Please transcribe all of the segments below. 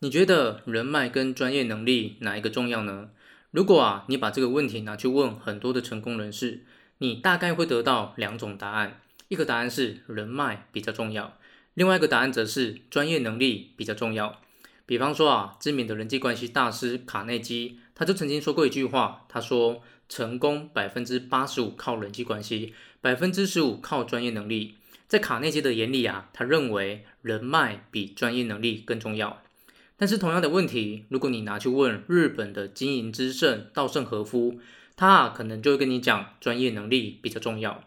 你觉得人脉跟专业能力哪一个重要呢？如果啊，你把这个问题拿去问很多的成功人士，你大概会得到两种答案。一个答案是人脉比较重要，另外一个答案则是专业能力比较重要。比方说啊，知名的人际关系大师卡内基，他就曾经说过一句话，他说：“成功百分之八十五靠人际关系，百分之十五靠专业能力。”在卡内基的眼里啊，他认为人脉比专业能力更重要。但是同样的问题，如果你拿去问日本的经营之圣稻盛和夫，他啊可能就会跟你讲专业能力比较重要。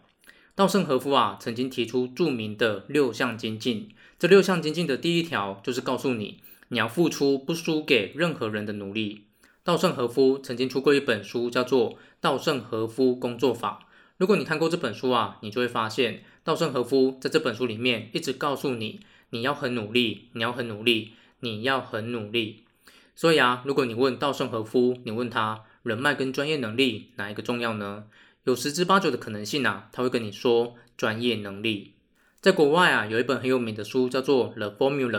稻盛和夫啊曾经提出著名的六项精进，这六项精进的第一条就是告诉你，你要付出不输给任何人的努力。稻盛和夫曾经出过一本书，叫做《稻盛和夫工作法》。如果你看过这本书啊，你就会发现稻盛和夫在这本书里面一直告诉你，你要很努力，你要很努力。你要很努力，所以啊，如果你问稻盛和夫，你问他人脉跟专业能力哪一个重要呢？有十之八九的可能性啊，他会跟你说专业能力。在国外啊，有一本很有名的书叫做《The Formula》，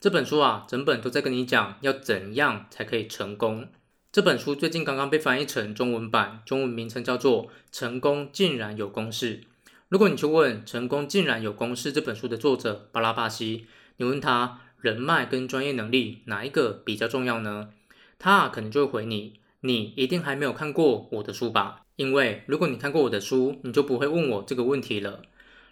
这本书啊，整本都在跟你讲要怎样才可以成功。这本书最近刚刚被翻译成中文版，中文名称叫做《成功竟然有公式》。如果你去问《成功竟然有公式》这本书的作者巴拉巴西，你问他。人脉跟专业能力哪一个比较重要呢？他可能就会回你，你一定还没有看过我的书吧？因为如果你看过我的书，你就不会问我这个问题了。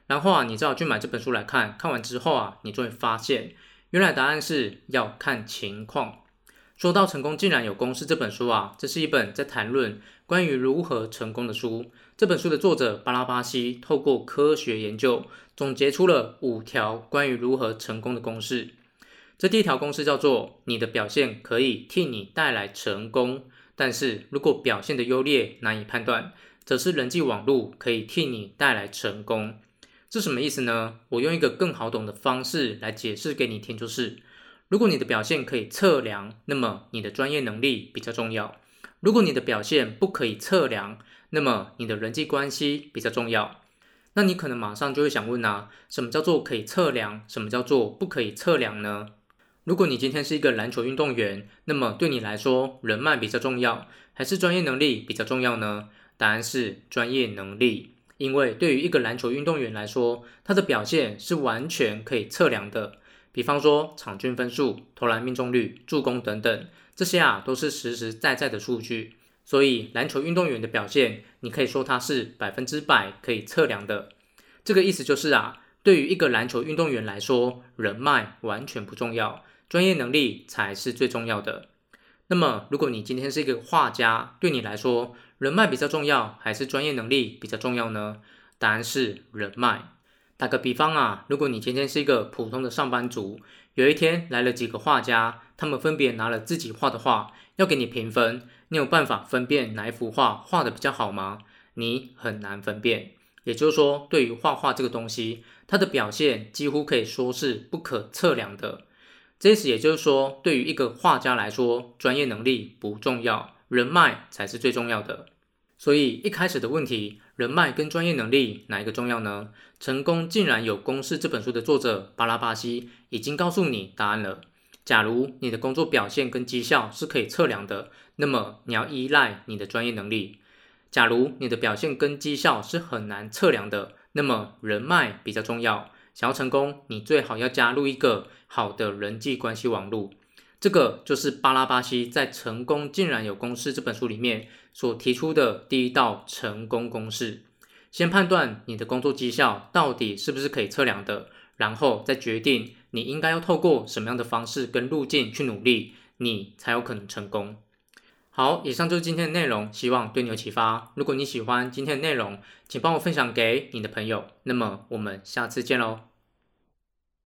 然后啊，你只好去买这本书来看，看完之后啊，你就会发现，原来答案是要看情况。说到成功竟然有公式这本书啊，这是一本在谈论关于如何成功的书。这本书的作者巴拉巴西透过科学研究，总结出了五条关于如何成功的公式。这第一条公式叫做：你的表现可以替你带来成功，但是如果表现的优劣难以判断，则是人际网络可以替你带来成功。这什么意思呢？我用一个更好懂的方式来解释给你听，就是如果你的表现可以测量，那么你的专业能力比较重要；如果你的表现不可以测量，那么你的人际关系比较重要。那你可能马上就会想问啊，什么叫做可以测量？什么叫做不可以测量呢？如果你今天是一个篮球运动员，那么对你来说，人脉比较重要，还是专业能力比较重要呢？答案是专业能力，因为对于一个篮球运动员来说，他的表现是完全可以测量的。比方说场均分数、投篮命中率、助攻等等，这些啊都是实实在在的数据。所以篮球运动员的表现，你可以说他是百分之百可以测量的。这个意思就是啊，对于一个篮球运动员来说，人脉完全不重要。专业能力才是最重要的。那么，如果你今天是一个画家，对你来说，人脉比较重要，还是专业能力比较重要呢？答案是人脉。打个比方啊，如果你今天是一个普通的上班族，有一天来了几个画家，他们分别拿了自己画的画，要给你评分，你有办法分辨哪一幅画画的比较好吗？你很难分辨。也就是说，对于画画这个东西，它的表现几乎可以说是不可测量的。这意思也就是说，对于一个画家来说，专业能力不重要，人脉才是最重要的。所以一开始的问题，人脉跟专业能力哪一个重要呢？成功竟然有公式这本书的作者巴拉巴西已经告诉你答案了。假如你的工作表现跟绩效是可以测量的，那么你要依赖你的专业能力；假如你的表现跟绩效是很难测量的，那么人脉比较重要。想要成功，你最好要加入一个好的人际关系网络。这个就是巴拉巴西在《成功竟然有公式》这本书里面所提出的第一道成功公式。先判断你的工作绩效到底是不是可以测量的，然后再决定你应该要透过什么样的方式跟路径去努力，你才有可能成功。好，以上就是今天的内容，希望对你有启发。如果你喜欢今天的内容，请帮我分享给你的朋友。那么我们下次见喽。